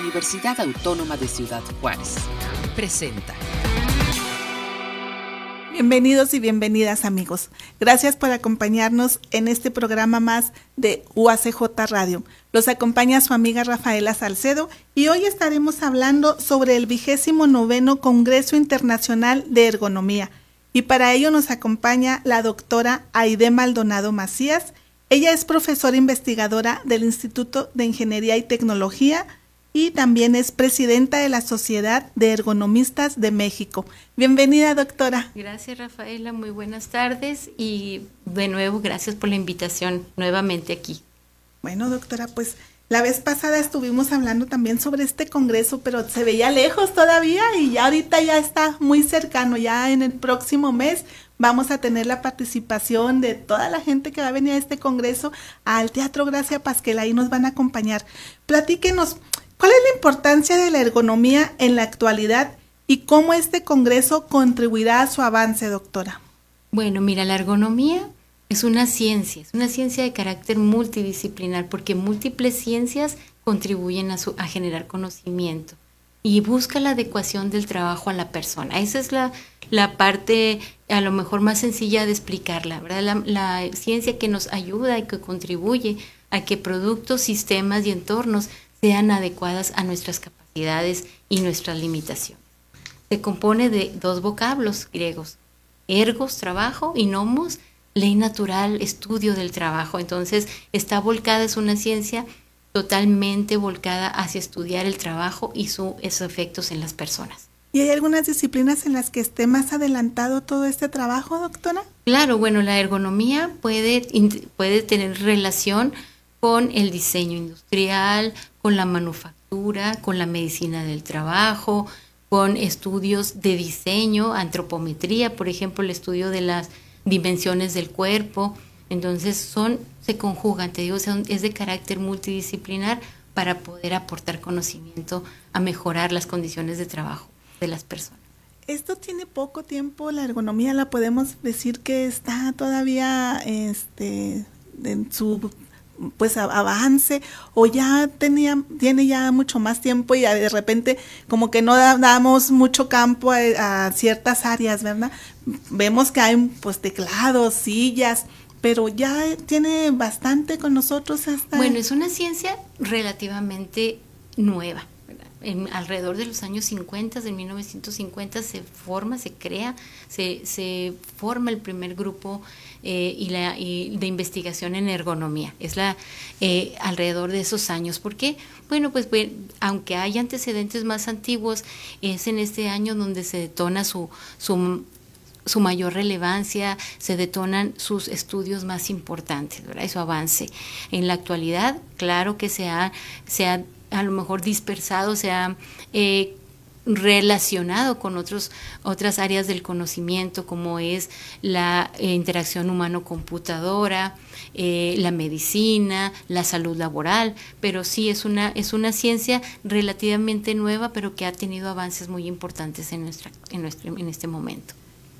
Universidad Autónoma de Ciudad Juárez. Presenta. Bienvenidos y bienvenidas amigos. Gracias por acompañarnos en este programa más de UACJ Radio. Los acompaña su amiga Rafaela Salcedo y hoy estaremos hablando sobre el vigésimo noveno Congreso Internacional de Ergonomía. Y para ello nos acompaña la doctora Aide Maldonado Macías. Ella es profesora investigadora del Instituto de Ingeniería y Tecnología y también es presidenta de la Sociedad de Ergonomistas de México. Bienvenida, doctora. Gracias, Rafaela. Muy buenas tardes y de nuevo gracias por la invitación nuevamente aquí. Bueno, doctora, pues la vez pasada estuvimos hablando también sobre este congreso, pero se veía lejos todavía y ya ahorita ya está muy cercano. Ya en el próximo mes vamos a tener la participación de toda la gente que va a venir a este congreso al Teatro Gracia Pasquel. Ahí nos van a acompañar. Platíquenos, ¿Cuál es la importancia de la ergonomía en la actualidad y cómo este Congreso contribuirá a su avance, doctora? Bueno, mira, la ergonomía es una ciencia, es una ciencia de carácter multidisciplinar porque múltiples ciencias contribuyen a, su, a generar conocimiento y busca la adecuación del trabajo a la persona. Esa es la, parte a lo mejor más sencilla de explicarla, ¿verdad? La ciencia que nos ayuda y que contribuye a que productos, sistemas y entornos sean adecuadas a nuestras capacidades y nuestras limitaciones. Se compone de dos vocablos griegos, ergos, trabajo, y nomos, ley natural, estudio del trabajo. Entonces, está volcada, es una ciencia totalmente volcada hacia estudiar el trabajo y sus efectos en las personas. ¿Y hay algunas disciplinas en las que esté más adelantado todo este trabajo, doctora? Claro, bueno, la ergonomía puede, puede tener relación con el diseño industrial, con la manufactura, con la medicina del trabajo, con estudios de diseño, antropometría, por ejemplo, el estudio de las dimensiones del cuerpo. Entonces son, se conjugan, te digo, es de carácter multidisciplinar para poder aportar conocimiento a mejorar las condiciones de trabajo de las personas. Esto tiene poco tiempo, la ergonomía la podemos decir que está todavía este, en su pues avance o ya tenía tiene ya mucho más tiempo y de repente como que no damos mucho campo a, ciertas áreas, ¿verdad? Vemos que hay pues teclados, sillas, pero ya tiene bastante con nosotros hasta Bueno, es una ciencia relativamente nueva. En, alrededor de los años 50, de 1950, se forma, se crea, se, se forma el primer grupo eh, y, la, de investigación en ergonomía. Es la eh, alrededor de esos años. ¿Por qué? Bueno, pues, aunque hay antecedentes más antiguos, es en este año donde se detona su, su su mayor relevancia, se detonan sus estudios más importantes, ¿verdad? Su avance. En la actualidad, claro que se ha, se ha a lo mejor dispersado, se ha eh, relacionado con otros, otras áreas del conocimiento como es la eh, interacción humano-computadora, eh, la medicina, la salud laboral, pero sí es una, es una ciencia relativamente nueva, pero que ha tenido avances muy importantes en, nuestra, en, nuestro, en este momento.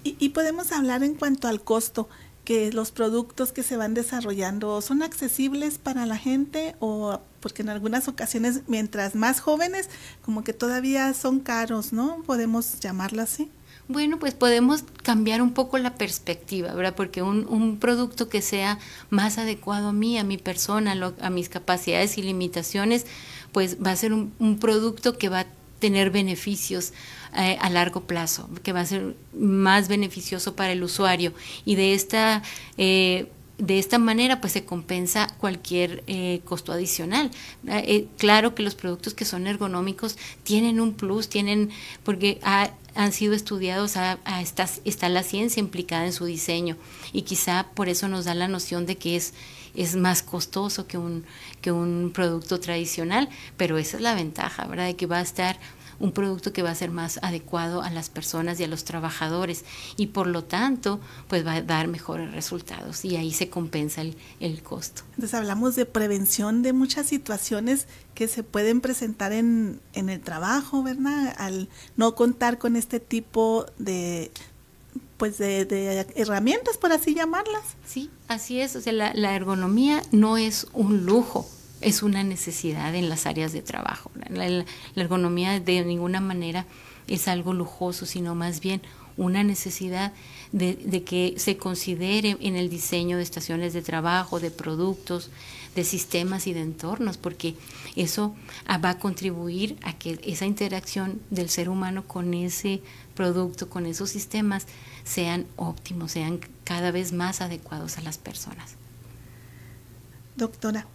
Y, y podemos hablar en cuanto al costo que los productos que se van desarrollando son accesibles para la gente o porque en algunas ocasiones mientras más jóvenes como que todavía son caros, ¿no? Podemos llamarlo así. Bueno, pues podemos cambiar un poco la perspectiva, ¿verdad? Porque un, un producto que sea más adecuado a mí, a mi persona, a mis capacidades y limitaciones, pues va a ser un, un producto que va a tener beneficios eh, a largo plazo, que va a ser más beneficioso para el usuario. Y de esta, eh, de esta manera, pues se compensa cualquier eh, costo adicional. claro que los productos que son ergonómicos tienen un plus, tienen, porque han sido estudiados, está, está la ciencia implicada en su diseño y quizá por eso nos da la noción de que es es más costoso que un, que un producto tradicional, pero esa es la ventaja, ¿verdad? De que va a estar un producto que va a ser más adecuado a las personas y a los trabajadores y por lo tanto pues va a dar mejores resultados y ahí se compensa el, el costo. Entonces hablamos de prevención de muchas situaciones que se pueden presentar en, en el trabajo, ¿verdad? Al no contar con este tipo de, pues de, herramientas, por así llamarlas. Sí, así es. O sea, la, ergonomía no es un lujo. Es una necesidad en las áreas de trabajo. La, ergonomía de ninguna manera es algo lujoso, sino más bien una necesidad de, de, que se considere en el diseño de estaciones de trabajo, de productos, de sistemas y de entornos, porque eso ah, va a contribuir a que esa interacción del ser humano con ese producto, con esos sistemas, sean óptimos, sean cada vez más adecuados a las personas. Doctora,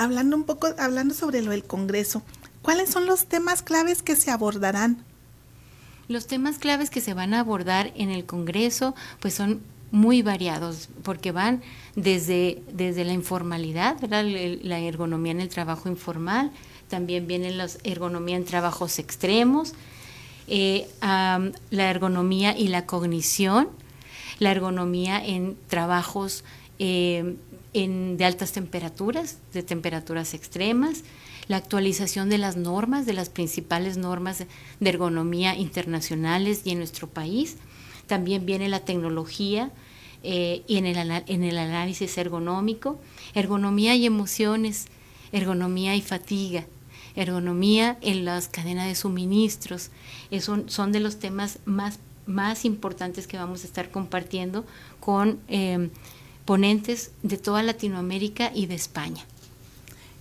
hablando un poco, hablando sobre lo del Congreso, ¿cuáles son los temas claves que se abordarán? Los temas claves que se van a abordar en el Congreso, pues son muy variados, porque van desde, desde la informalidad, la ergonomía en el trabajo informal, también viene la ergonomía en trabajos extremos, eh, la ergonomía y la cognición, la ergonomía en trabajos eh, en, de altas temperaturas, de temperaturas extremas, la actualización de las normas, de las principales normas de ergonomía internacionales y en nuestro país. También viene la tecnología eh, y en el, en el análisis ergonómico, ergonomía y emociones, ergonomía y fatiga, ergonomía en las cadenas de suministros. Eso son de los temas más, más importantes que vamos a estar compartiendo con eh, ponentes de toda Latinoamérica y de España.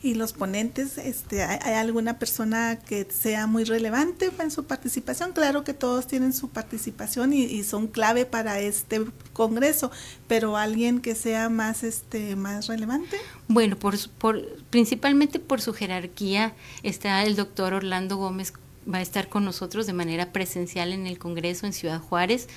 Y los ponentes, este, ¿hay, alguna persona que sea muy relevante en su participación? Claro que todos tienen su participación y, son clave para este congreso, pero alguien que sea más, este, más relevante. Bueno, por, por, principalmente por su jerarquía está el doctor Orlando Gómez, va a estar con nosotros de manera presencial en el congreso en Ciudad Juárez.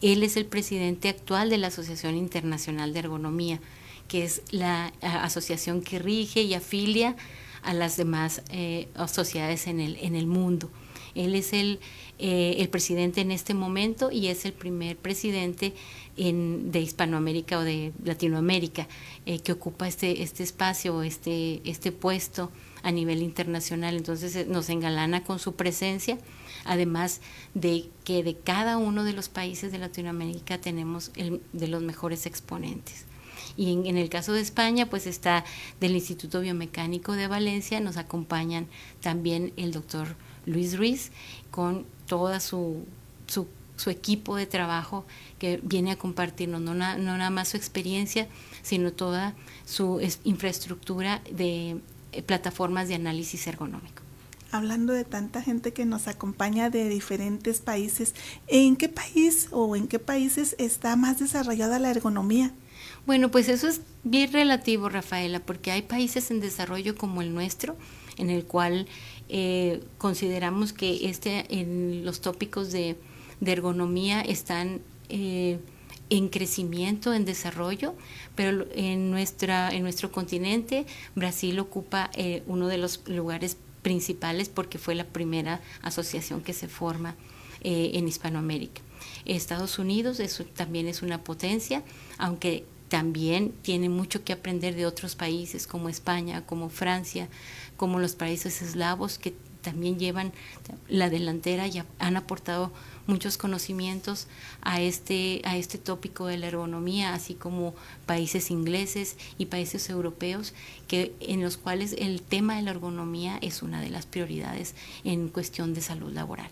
Él es el presidente actual de la Asociación Internacional de Ergonomía que es la asociación que rige y afilia a las demás eh, sociedades en el, en el mundo. Él es el, eh, el, presidente en este momento y es el primer presidente en, de Hispanoamérica o de Latinoamérica eh, que ocupa este, este espacio, este, este puesto a nivel internacional. Entonces nos engalana con su presencia, además de que de cada uno de los países de Latinoamérica tenemos el, de los mejores exponentes. Y en, el caso de España, pues está del Instituto Biomecánico de Valencia, nos acompañan también el doctor Luis Ruiz con toda su, su, equipo de trabajo que viene a compartirnos no, no nada más su experiencia, sino toda su infraestructura de eh, plataformas de análisis ergonómico hablando de tanta gente que nos acompaña de diferentes países, ¿en qué país o en qué países está más desarrollada la ergonomía? Bueno, pues eso es bien relativo, Rafaela, porque hay países en desarrollo como el nuestro, en el cual eh, consideramos que este, en los tópicos de, ergonomía están eh, en crecimiento, en desarrollo, pero en, nuestra, en nuestro continente Brasil ocupa eh, uno de los lugares principales porque fue la primera asociación que se forma en Hispanoamérica. Estados Unidos también es una potencia, aunque también tiene mucho que aprender de otros países como España, como Francia, como los países eslavos que también llevan la delantera y han aportado muchos conocimientos a este a este tópico de la ergonomía, así como países ingleses y países europeos que en los cuales el tema de la ergonomía es una de las prioridades en cuestión de salud laboral.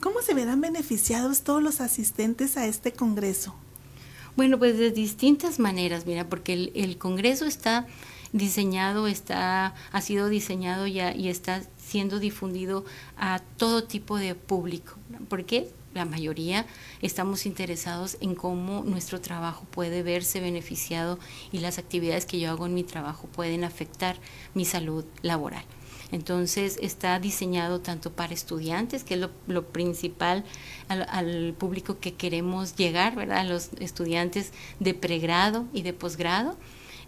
¿Cómo se verán beneficiados todos los asistentes a este congreso? Bueno, pues de distintas maneras, mira, porque el, Congreso está diseñado, está, ha sido diseñado ya y está siendo difundido a todo tipo de público. Porque la mayoría estamos interesados en cómo nuestro trabajo puede verse beneficiado y las actividades que yo hago en mi trabajo pueden afectar mi salud laboral. Entonces está diseñado tanto para estudiantes, que es lo, principal al, público que queremos llegar, ¿verdad? A los estudiantes de pregrado y de posgrado.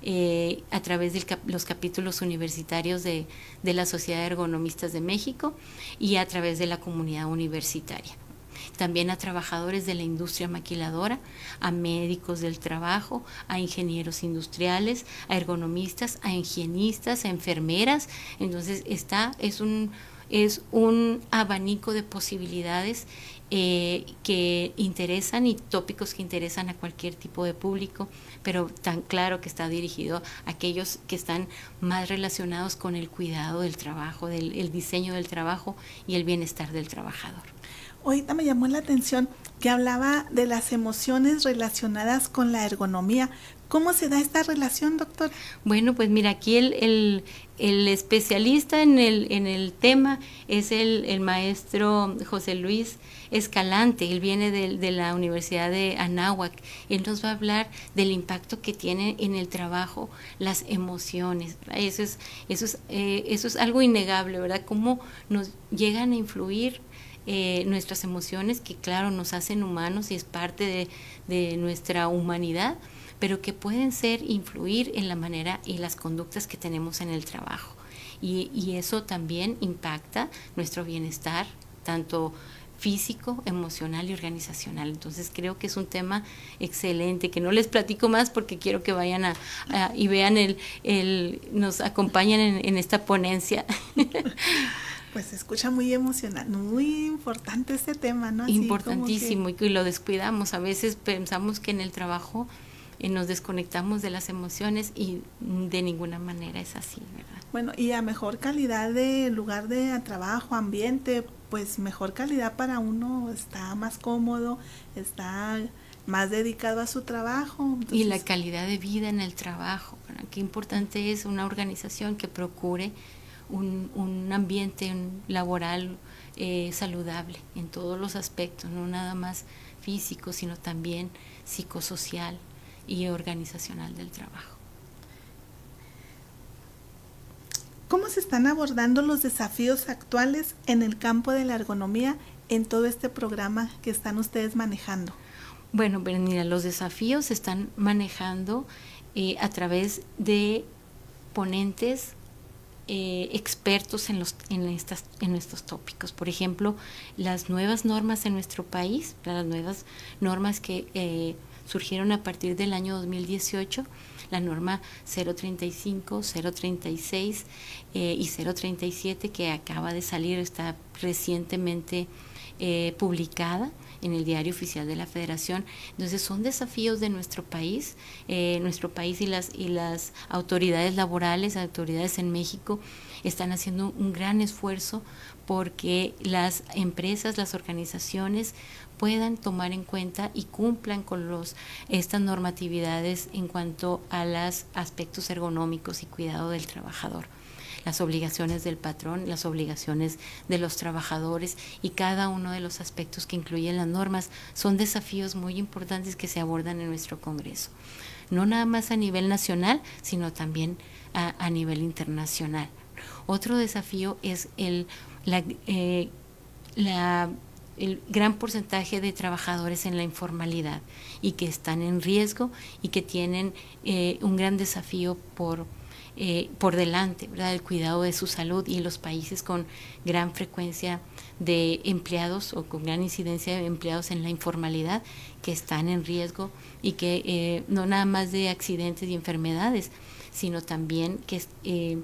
Eh, a través de los capítulos universitarios de, la Sociedad de Ergonomistas de México y a través de la comunidad universitaria también a trabajadores de la industria maquiladora, a médicos del trabajo, a ingenieros industriales, a ergonomistas, a higienistas, a enfermeras. Entonces está, es un, es un abanico de posibilidades eh, que interesan y tópicos que interesan a cualquier tipo de público, pero tan claro que está dirigido a aquellos que están más relacionados con el cuidado del trabajo, del el diseño del trabajo y el bienestar del trabajador. Ahorita me llamó la atención que hablaba de las emociones relacionadas con la ergonomía. ¿Cómo se da esta relación, doctor? Bueno, pues mira, aquí el, el, especialista en el, en el tema es el, el maestro José Luis Escalante, él viene de, de, la Universidad de Anáhuac, él nos va a hablar del impacto que tiene en el trabajo las emociones, eso es, eso es, eh, eso es algo innegable, ¿verdad? Cómo nos llegan a influir eh, nuestras emociones, que claro, nos hacen humanos y es parte de, nuestra humanidad, pero que pueden ser, influir en la manera y las conductas que tenemos en el trabajo. Y, y eso también impacta nuestro bienestar, tanto físico, emocional y organizacional. Entonces creo que es un tema excelente, que no les platico más porque quiero que vayan a, a y vean el, el, nos acompañen en, en esta ponencia. Pues se escucha muy emocionante, muy importante este tema, ¿no? Así Importantísimo que... y lo descuidamos. A veces pensamos que en el trabajo eh, nos desconectamos de las emociones y de ninguna manera es así, ¿verdad? Bueno, y a mejor calidad de lugar de trabajo, ambiente, pues mejor calidad para uno, está más cómodo, está más dedicado a su trabajo. Entonces... Y la calidad de vida en el trabajo, ¿verdad? qué importante es una organización que procure un, un ambiente laboral eh, saludable en todos los aspectos, no nada más físico, sino también psicosocial y organizacional del trabajo. ¿Cómo se están abordando los desafíos actuales en el campo de la ergonomía en todo este programa que están ustedes manejando? Bueno, mira, los desafíos se están manejando eh, a través de ponentes eh, expertos en, los, en, estas, en estos tópicos. Por ejemplo, las nuevas normas en nuestro país, las nuevas normas que eh, surgieron a partir del año 2018, la norma 035, 036 eh, y 037 que acaba de salir, está recientemente eh, publicada en el diario oficial de la Federación. Entonces son desafíos de nuestro país, eh, nuestro país y las, y las autoridades laborales, autoridades en México, están haciendo un gran esfuerzo porque las empresas, las organizaciones puedan tomar en cuenta y cumplan con los estas normatividades en cuanto a los aspectos ergonómicos y cuidado del trabajador las obligaciones del patrón, las obligaciones de los trabajadores y cada uno de los aspectos que incluyen las normas son desafíos muy importantes que se abordan en nuestro Congreso. No nada más a nivel nacional, sino también a, nivel internacional. Otro desafío es el, eh, el gran porcentaje de trabajadores en la informalidad y que están en riesgo y que tienen eh, un gran desafío por eh, por delante, ¿verdad? El cuidado de su salud y los países con gran frecuencia de empleados o con gran incidencia de empleados en la informalidad que están en riesgo y que eh, no nada más de accidentes y enfermedades, sino también que eh,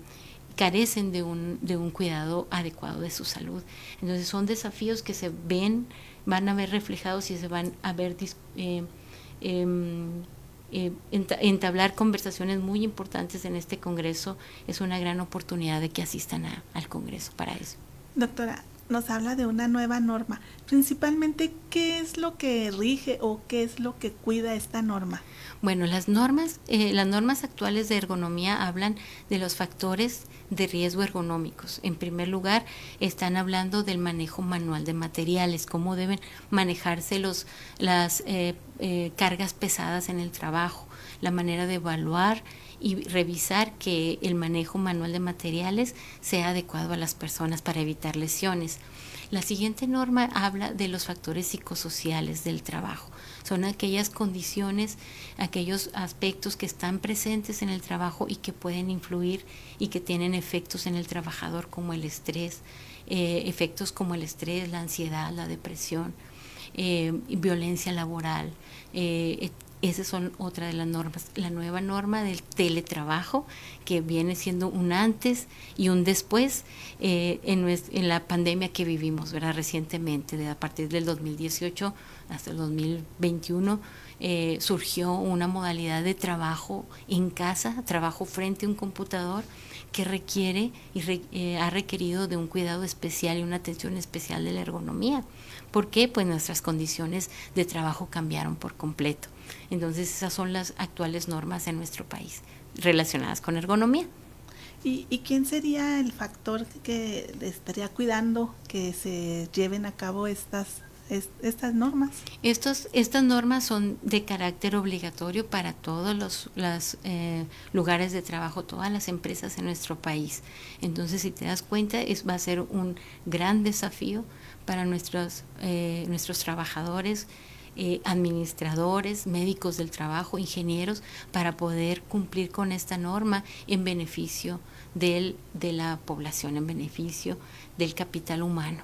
carecen de un, de un cuidado adecuado de su salud. Entonces son desafíos que se ven, van a ver reflejados y se van a ver eh, eh, entablar conversaciones muy importantes en este Congreso es una gran oportunidad de que asistan a, al Congreso para eso. Doctora, nos habla de una nueva norma. Principalmente, ¿qué es lo que rige o qué es lo que cuida esta norma? Bueno, las normas, eh, las normas actuales de ergonomía hablan de los factores de riesgo ergonómicos. En primer lugar, están hablando del manejo manual de materiales, cómo deben manejarse los, las eh, eh, cargas pesadas en el trabajo, la manera de evaluar y revisar que el manejo manual de materiales sea adecuado a las personas para evitar lesiones. La siguiente norma habla de los factores psicosociales del trabajo. Son aquellas condiciones, aquellos aspectos que están presentes en el trabajo y que pueden influir y que tienen efectos en el trabajador como el estrés, eh, efectos como el estrés, la ansiedad, la depresión, eh, violencia laboral, eh, esas son otra de las normas. La nueva norma del teletrabajo, que viene siendo un antes y un después eh, en, la pandemia que vivimos ¿verdad? recientemente, de, a partir del 2018 hasta el 2021. Eh, surgió una modalidad de trabajo en casa, trabajo frente a un computador que requiere y eh, ha requerido de un cuidado especial y una atención especial de la ergonomía. ¿Por qué? Pues nuestras condiciones de trabajo cambiaron por completo. Entonces esas son las actuales normas en nuestro país relacionadas con ergonomía. ¿Y, ¿Y, quién sería el factor que estaría cuidando que se lleven a cabo estas estas normas? Estos, estas normas son de carácter obligatorio para todos los, eh, lugares de trabajo, todas las empresas en nuestro país. Entonces, si te das cuenta, es, va a ser un gran desafío para nuestros, eh, nuestros trabajadores, eh, administradores, médicos del trabajo, ingenieros, para poder cumplir con esta norma en beneficio del, de la población, en beneficio del capital humano.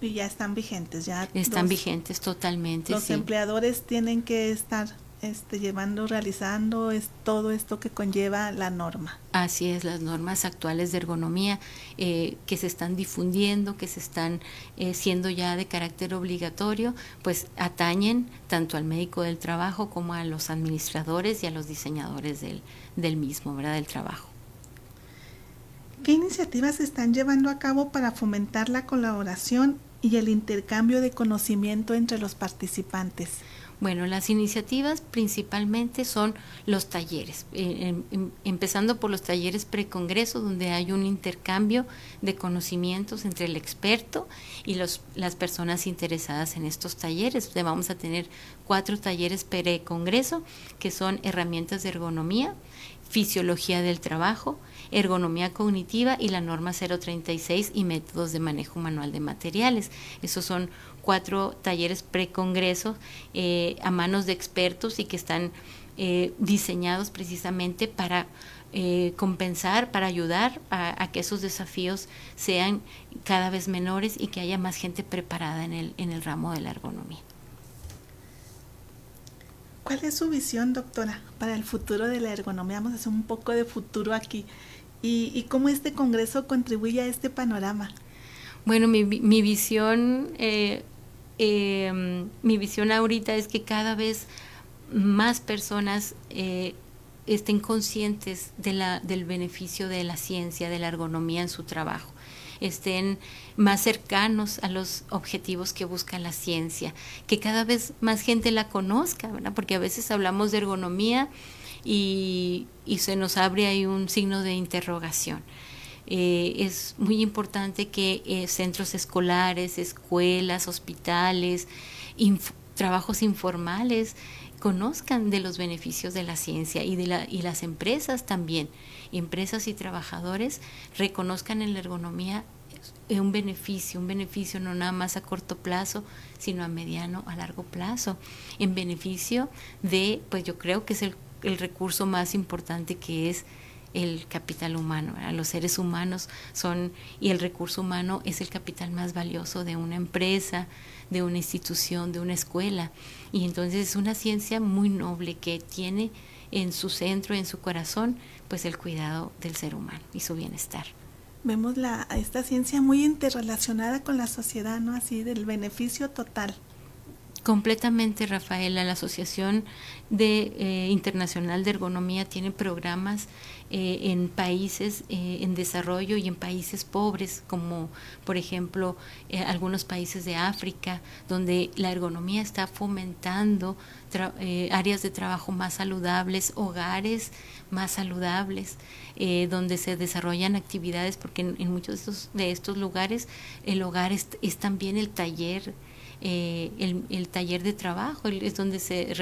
Y ya están vigentes, ya. Están vigentes totalmente. Los empleadores tienen que estar este, llevando, realizando es todo esto que conlleva la norma. Así es, las normas actuales de ergonomía eh, que se están difundiendo, que se están eh, siendo ya de carácter obligatorio, pues atañen tanto al médico del trabajo como a los administradores y a los diseñadores del, del mismo, ¿verdad? Del trabajo. ¿Qué iniciativas se están llevando a cabo para fomentar la colaboración y el intercambio de conocimiento entre los participantes? Bueno, las iniciativas principalmente son los talleres, eh, em, em, empezando por los talleres precongreso, donde hay un intercambio de conocimientos entre el experto y los, las personas interesadas en estos talleres. Vamos a tener cuatro talleres precongreso, que son herramientas de ergonomía, fisiología del trabajo, ergonomía cognitiva y la norma 036 y métodos de manejo manual de materiales. Esos son cuatro talleres precongresos eh, a manos de expertos y que están eh, diseñados precisamente para eh, compensar, para ayudar a, que esos desafíos sean cada vez menores y que haya más gente preparada en el, en el ramo de la ergonomía. ¿Cuál es su visión, doctora, para el futuro de la ergonomía? Vamos a hacer un poco de futuro aquí y, cómo este Congreso contribuye a este panorama. Bueno, mi, mi visión, eh, em, mi visión ahorita es que cada vez más personas eh, estén conscientes de la, del beneficio de la ciencia, de la ergonomía en su trabajo, estén más cercanos a los objetivos que busca la ciencia, que cada vez más gente la conozca, ¿verdad? porque a veces hablamos de ergonomía y, se nos abre ahí un signo de interrogación. Eh, es muy importante que eh, centros escolares, escuelas, hospitales, trabajos informales conozcan de los beneficios de la ciencia y, de la, y las empresas también, empresas y trabajadores reconozcan en la ergonomía un beneficio, un beneficio no nada más a corto plazo, sino a mediano, a largo plazo, en beneficio de, pues yo creo que es el el recurso más importante que es el capital humano. Los seres humanos son, y el recurso humano es el capital más valioso de una empresa, de una institución, de una escuela. Y entonces es una ciencia muy noble que tiene en su centro, en su corazón, pues el cuidado del ser humano y su bienestar. Vemos la, esta ciencia muy interrelacionada con la sociedad, ¿no? Así, del beneficio total. Completamente, Rafaela. La Asociación de, eh, Internacional de Ergonomía tiene programas eh, en países eh, en desarrollo y en países pobres, como por ejemplo algunos países de África, donde la ergonomía está fomentando áreas de trabajo más saludables, hogares más saludables, donde se desarrollan actividades, porque en, muchos de estos, de estos, lugares el hogar es también el taller eh, el, taller de trabajo, es donde se,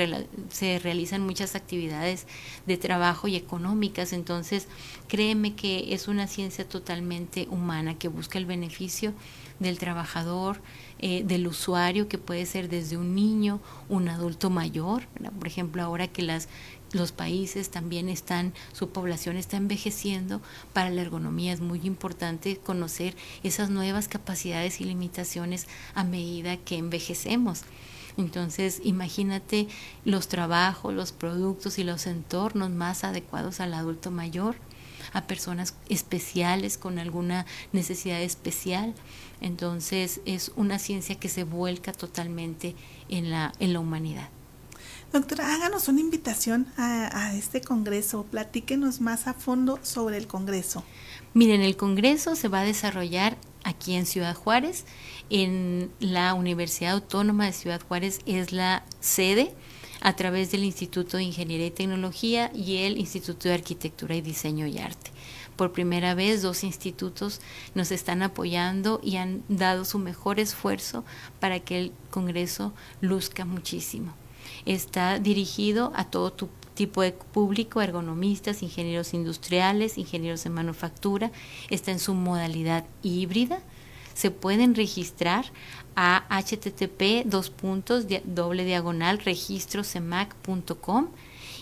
se realizan muchas actividades de trabajo y económicas. Entonces, créeme que es una ciencia totalmente humana que busca el beneficio del trabajador, eh, del usuario, que puede ser desde un niño, un adulto mayor. Por ejemplo, ahora que las los países también están, su población está envejeciendo, para la ergonomía es muy importante conocer esas nuevas capacidades y limitaciones a medida que envejecemos. Entonces, imagínate los trabajos, los productos y los entornos más adecuados al adulto mayor, a personas especiales con alguna necesidad especial. Entonces, es una ciencia que se vuelca totalmente en la, en la humanidad. Doctora, háganos una invitación a, este Congreso. Platíquenos más a fondo sobre el Congreso. Miren, el Congreso se va a desarrollar aquí en Ciudad Juárez. En la Universidad Autónoma de Ciudad Juárez es la sede a través del Instituto de Ingeniería y Tecnología y el Instituto de Arquitectura y Diseño y Arte. Por primera vez, dos institutos nos están apoyando y han dado su mejor esfuerzo para que el Congreso luzca muchísimo. Está dirigido a todo tu tipo de público, ergonomistas, ingenieros industriales, ingenieros de manufactura, está en su modalidad híbrida. Se pueden registrar a http dos puntos doble diagonal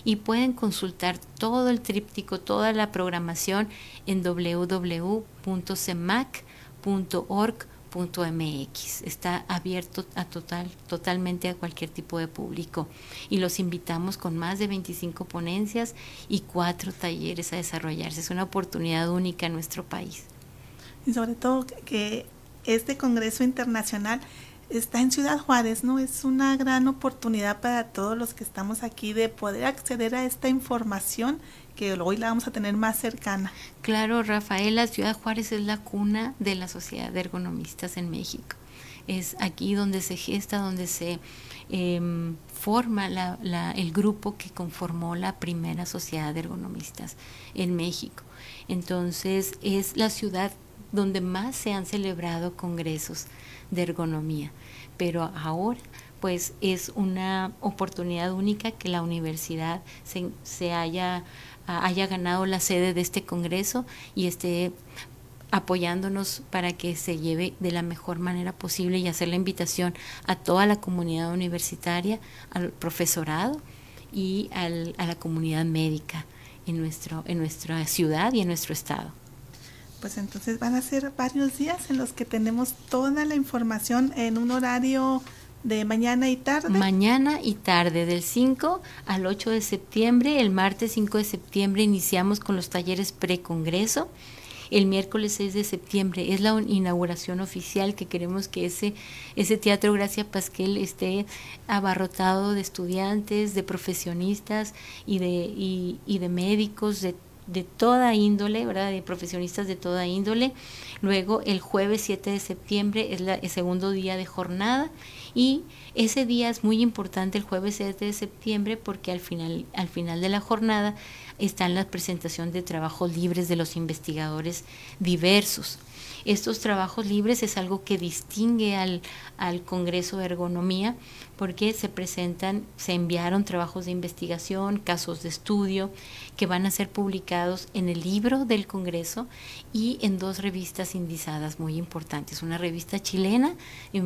y pueden consultar todo el tríptico, toda la programación en www.cemac.org .mx. Está abierto a total, totalmente a cualquier tipo de público y los invitamos con más de 25 ponencias y cuatro talleres a desarrollarse. Es una oportunidad única en nuestro país. Y sobre todo que este Congreso Internacional está en Ciudad Juárez, ¿no? Es una gran oportunidad para todos los que estamos aquí de poder acceder a esta información que hoy la vamos a tener más cercana. Claro, Rafaela, Ciudad Juárez es la cuna de la sociedad de ergonomistas en México. Es aquí donde se gesta, donde se eh, forma la, la, el grupo que conformó la primera sociedad de ergonomistas en México. Entonces es la ciudad donde más se han celebrado congresos de ergonomía. Pero ahora pues es una oportunidad única que la universidad se, se haya haya ganado la sede de este Congreso y esté apoyándonos para que se lleve de la mejor manera posible y hacer la invitación a toda la comunidad universitaria, al profesorado y al, a la comunidad médica en, nuestro, en nuestra ciudad y en nuestro estado. Pues entonces van a ser varios días en los que tenemos toda la información en un horario de mañana y tarde. Mañana y tarde, del 5 al 8 de septiembre. El martes 5 de septiembre iniciamos con los talleres precongreso. El miércoles 6 de septiembre es la inauguración oficial que queremos que ese, ese Teatro Gracia Pasquel esté abarrotado de estudiantes, de profesionistas y de, y, y de médicos, de de toda índole, ¿verdad? De profesionistas de toda índole. Luego el jueves 7 de septiembre es el segundo día de jornada y ese día es muy importante el jueves 7 de septiembre porque al final, al final de la jornada están la presentación de trabajos libres de los investigadores diversos. Estos trabajos libres es algo que distingue al, al Congreso de Ergonomía porque se presentan, se enviaron trabajos de investigación, casos de estudio, que van a ser publicados en el libro del Congreso y en dos revistas indizadas muy importantes. Una revista chilena,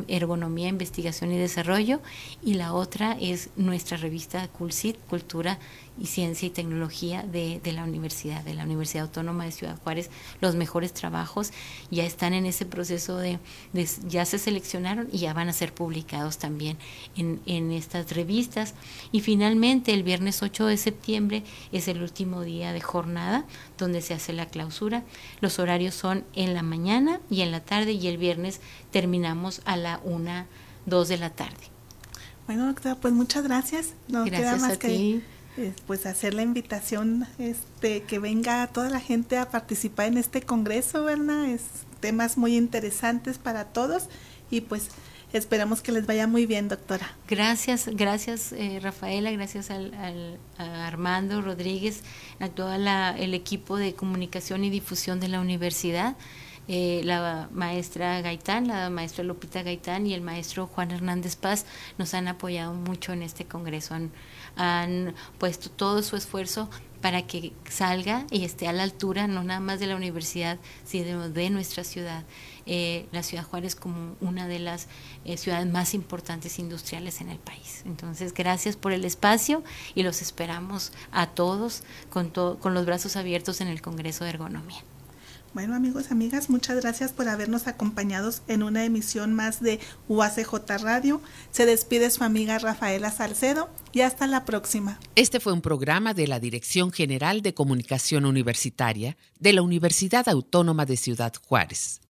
Ergonomía, Investigación y Desarrollo, y la otra es nuestra revista CULCIT, Cultura y Ciencia y Tecnología de, de, la Universidad, de la Universidad Autónoma de Ciudad Juárez. Los mejores trabajos ya están en ese proceso de, de ya se seleccionaron y ya van a ser publicados también en, en estas revistas. Y finalmente, el viernes 8 de septiembre es el último día de jornada donde se hace la clausura. Los horarios son en la mañana y en la tarde y el viernes terminamos a la una, dos de la tarde. Bueno, doctora, pues muchas gracias. No gracias queda más a que ti. Eh, pues hacer la invitación este que venga toda la gente a participar en este congreso, ¿verdad? Es temas muy interesantes para todos y pues Esperamos que les vaya muy bien, doctora. Gracias, gracias eh, Rafaela, gracias al, al, a Armando Rodríguez, a todo el equipo de comunicación y difusión de la universidad. Eh, la maestra Gaitán, la maestra Lupita Gaitán y el maestro Juan Hernández Paz nos han apoyado mucho en este congreso, han puesto todo su esfuerzo para que salga y esté a la altura no nada más de la universidad, sino de nuestra ciudad eh, la ciudad Juárez como una de las eh, ciudades más importantes industriales en el país. Entonces, gracias por el espacio y los esperamos a todos con, to con los brazos abiertos en el Congreso de Ergonomía. Bueno amigos, amigas, muchas gracias por habernos acompañado en una emisión más de UACJ Radio. Se despide su amiga Rafaela Salcedo y hasta la próxima. Este fue un programa de la Dirección General de Comunicación Universitaria de la Universidad Autónoma de Ciudad Juárez.